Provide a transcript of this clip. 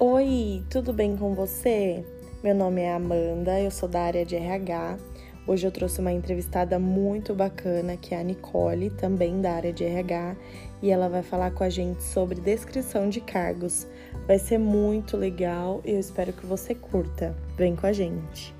Oi, tudo bem com você? Meu nome é Amanda, eu sou da área de RH. Hoje eu trouxe uma entrevistada muito bacana, que é a Nicole, também da área de RH, e ela vai falar com a gente sobre descrição de cargos. Vai ser muito legal e eu espero que você curta. Vem com a gente.